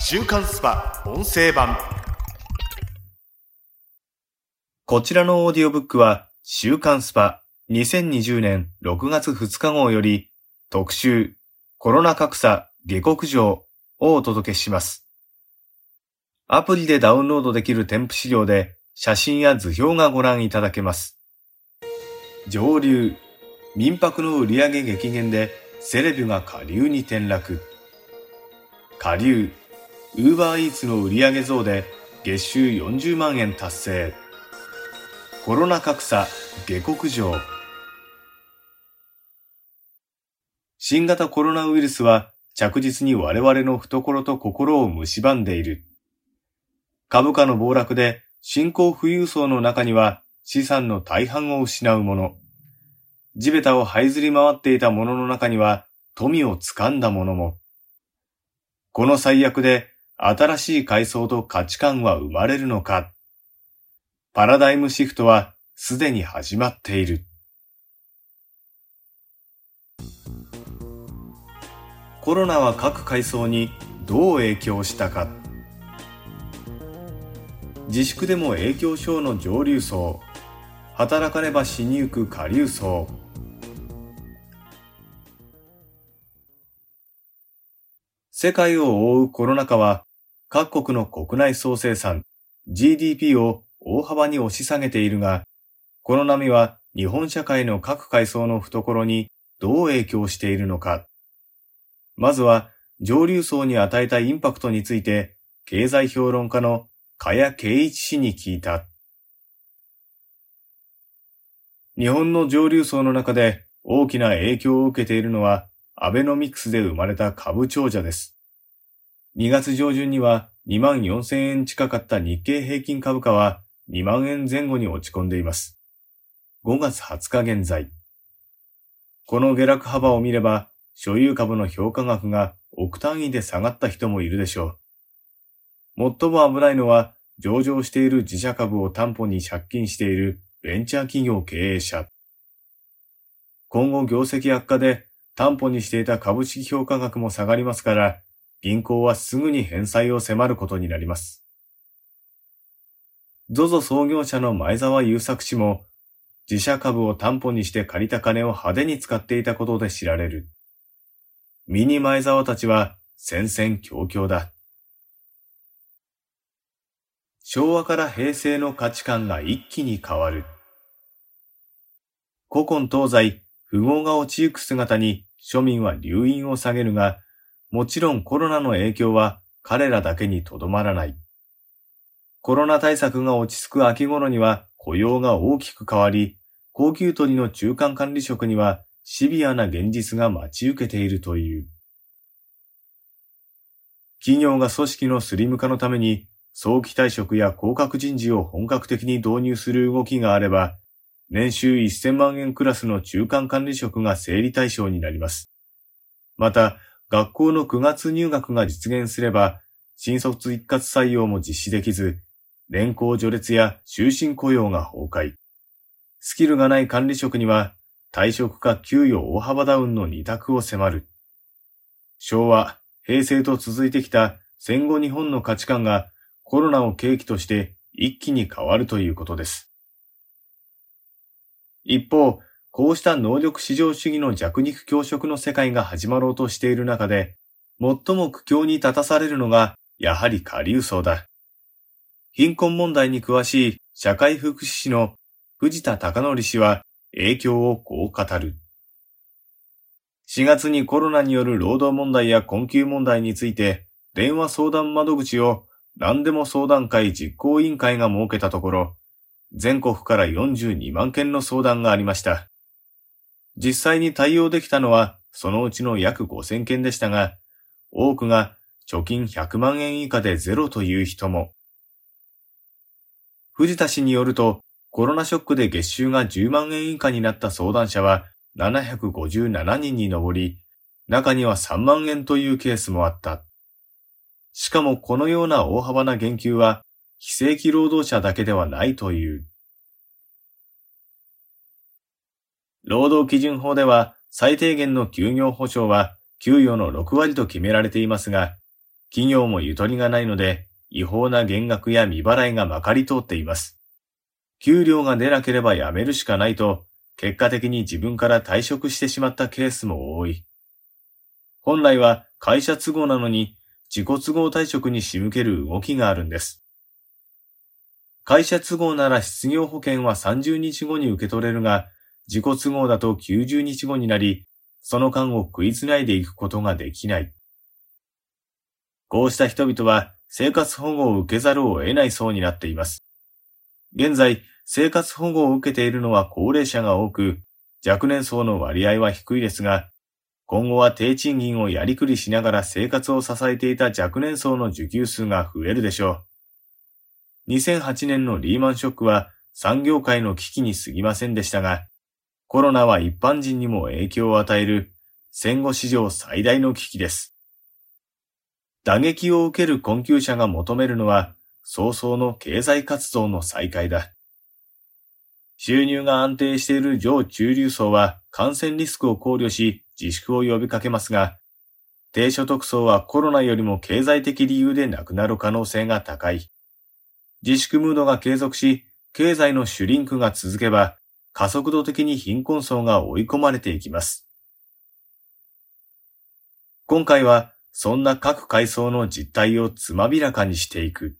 週刊スパ音声版こちらのオーディオブックは、週刊スパ2020年6月2日号より、特集、コロナ格差、下克上をお届けします。アプリでダウンロードできる添付資料で、写真や図表がご覧いただけます。上流、民泊の売上激減で、セレブが下流に転落。下流、ウーバーイーツの売上増で、月収40万円達成。コロナ格差、下克上。新型コロナウイルスは着実に我々の懐と心を蝕んでいる。株価の暴落で新興富裕層の中には資産の大半を失う者。地べたを這いずり回っていた者の中には富を掴んだ者も。この最悪で新しい階層と価値観は生まれるのか。パラダイムシフトはすでに始まっている。コロナは各階層にどう影響したか。自粛でも影響症の上流層。働かねば死にゆく下流層。世界を覆うコロナ禍は各国の国内総生産 GDP を大幅に押し下げているが、この波は日本社会の各階層の懐にどう影響しているのか。まずは上流層に与えたインパクトについて、経済評論家の茅圭一氏に聞いた。日本の上流層の中で大きな影響を受けているのは、アベノミクスで生まれた株長者です。2月上旬には2万4000円近かった日経平均株価は2万円前後に落ち込んでいます。5月20日現在。この下落幅を見れば、所有株の評価額が億単位で下がった人もいるでしょう。最も危ないのは、上場している自社株を担保に借金しているベンチャー企業経営者。今後業績悪化で担保にしていた株式評価額も下がりますから、銀行はすぐに返済を迫ることになります。ZOZO 創業者の前澤友作氏も、自社株を担保にして借りた金を派手に使っていたことで知られる。ミニ前澤たちは戦々恐々だ。昭和から平成の価値観が一気に変わる。古今東西、富豪が落ちゆく姿に庶民は留飲を下げるが、もちろんコロナの影響は彼らだけにとどまらない。コロナ対策が落ち着く秋頃には雇用が大きく変わり、高級取りの中間管理職にはシビアな現実が待ち受けているという。企業が組織のスリム化のために早期退職や降格人事を本格的に導入する動きがあれば、年収1000万円クラスの中間管理職が整理対象になります。また、学校の9月入学が実現すれば、新卒一括採用も実施できず、年功序列や終身雇用が崩壊。スキルがない管理職には、退職か給与大幅ダウンの二択を迫る。昭和、平成と続いてきた戦後日本の価値観がコロナを契機として一気に変わるということです。一方、こうした能力至上主義の弱肉強食の世界が始まろうとしている中で、最も苦境に立たされるのが、やはり下流層だ。貧困問題に詳しい社会福祉士の藤田隆則氏は影響をこう語る。4月にコロナによる労働問題や困窮問題について、電話相談窓口を何でも相談会実行委員会が設けたところ、全国から42万件の相談がありました。実際に対応できたのはそのうちの約5000件でしたが、多くが貯金100万円以下でゼロという人も。藤田氏によると、コロナショックで月収が10万円以下になった相談者は757人に上り、中には3万円というケースもあった。しかもこのような大幅な減給は非正規労働者だけではないという。労働基準法では最低限の休業保障は給与の6割と決められていますが、企業もゆとりがないので、違法な減額や未払いがまかり通っています。給料が出なければ辞めるしかないと、結果的に自分から退職してしまったケースも多い。本来は会社都合なのに自己都合退職に仕向ける動きがあるんです。会社都合なら失業保険は30日後に受け取れるが、自己都合だと90日後になり、その間を食いつないでいくことができない。こうした人々は生活保護を受けざるを得ない層になっています。現在、生活保護を受けているのは高齢者が多く、若年層の割合は低いですが、今後は低賃金をやりくりしながら生活を支えていた若年層の受給数が増えるでしょう。2008年のリーマンショックは産業界の危機に過ぎませんでしたが、コロナは一般人にも影響を与える戦後史上最大の危機です。打撃を受ける困窮者が求めるのは早々の経済活動の再開だ。収入が安定している上中流層は感染リスクを考慮し自粛を呼びかけますが、低所得層はコロナよりも経済的理由で亡くなる可能性が高い。自粛ムードが継続し、経済のシュリンクが続けば、加速度的に貧困層が追い込まれていきます。今回は、そんな各階層の実態をつまびらかにしていく。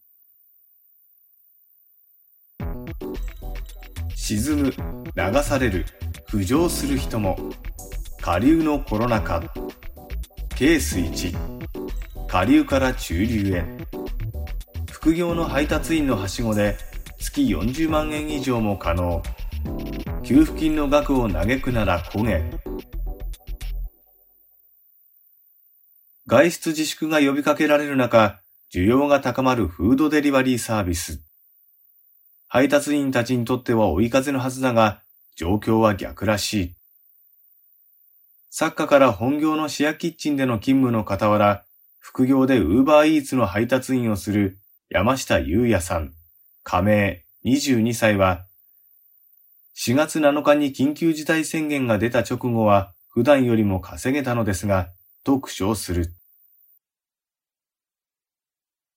沈む、流される、浮上する人も、下流のコロナ禍、ケース1、下流から中流へ、副業の配達員のはしごで月40万円以上も可能、給付金の額を嘆くなら焦げ、外出自粛が呼びかけられる中、需要が高まるフードデリバリーサービス。配達員たちにとっては追い風のはずだが、状況は逆らしい。作家から本業のシェアキッチンでの勤務の傍ら、副業でウーバーイーツの配達員をする山下優也さん、加盟22歳は、4月7日に緊急事態宣言が出た直後は普段よりも稼げたのですが、と苦笑する。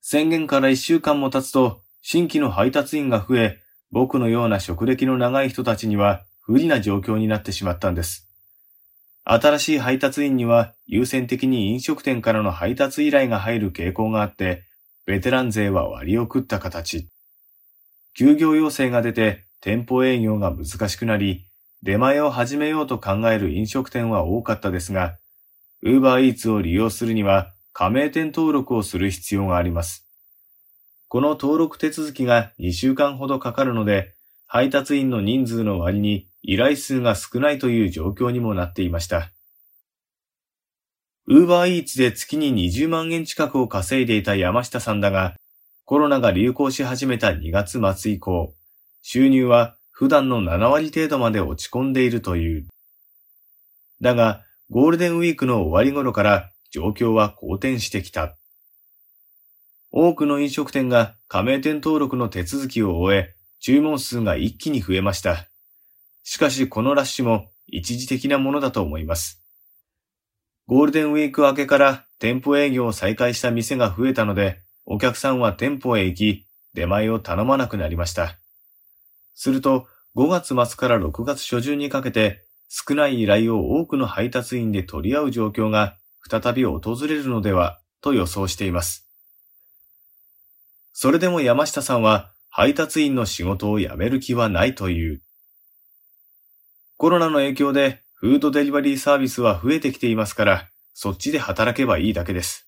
宣言から1週間も経つと、新規の配達員が増え、僕のような職歴の長い人たちには不利な状況になってしまったんです。新しい配達員には優先的に飲食店からの配達依頼が入る傾向があって、ベテラン勢は割を食った形。休業要請が出て店舗営業が難しくなり、出前を始めようと考える飲食店は多かったですが、ウーバーイーツを利用するには加盟店登録をする必要があります。この登録手続きが2週間ほどかかるので、配達員の人数の割に依頼数が少ないという状況にもなっていました。ウーバーイーツで月に20万円近くを稼いでいた山下さんだが、コロナが流行し始めた2月末以降、収入は普段の7割程度まで落ち込んでいるという。だが、ゴールデンウィークの終わり頃から状況は好転してきた。多くの飲食店が加盟店登録の手続きを終え、注文数が一気に増えました。しかしこのラッシュも一時的なものだと思います。ゴールデンウィーク明けから店舗営業を再開した店が増えたので、お客さんは店舗へ行き、出前を頼まなくなりました。すると、5月末から6月初旬にかけて、少ない依頼を多くの配達員で取り合う状況が再び訪れるのでは、と予想しています。それでも山下さんは配達員の仕事を辞める気はないという。コロナの影響でフードデリバリーサービスは増えてきていますから、そっちで働けばいいだけです。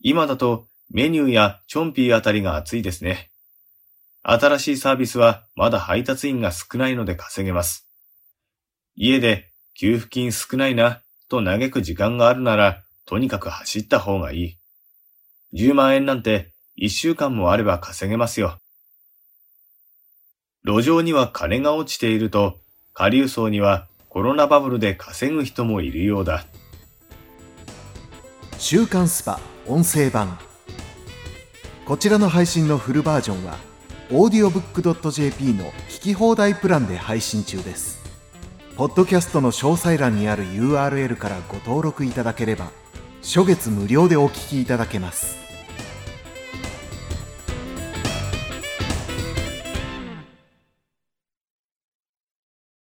今だとメニューやチョンピーあたりが熱いですね。新しいサービスはまだ配達員が少ないので稼げます。家で給付金少ないなと嘆く時間があるなら、とにかく走った方がいい。10万円なんて一週間もあれば稼げますよ。路上には金が落ちていると、下流層にはコロナバブルで稼ぐ人もいるようだ。週刊スパ音声版。こちらの配信のフルバージョンは、audiobook.jp の聞き放題プランで配信中です。ポッドキャストの詳細欄にある URL からご登録いただければ、初月無料でお聞きいただけます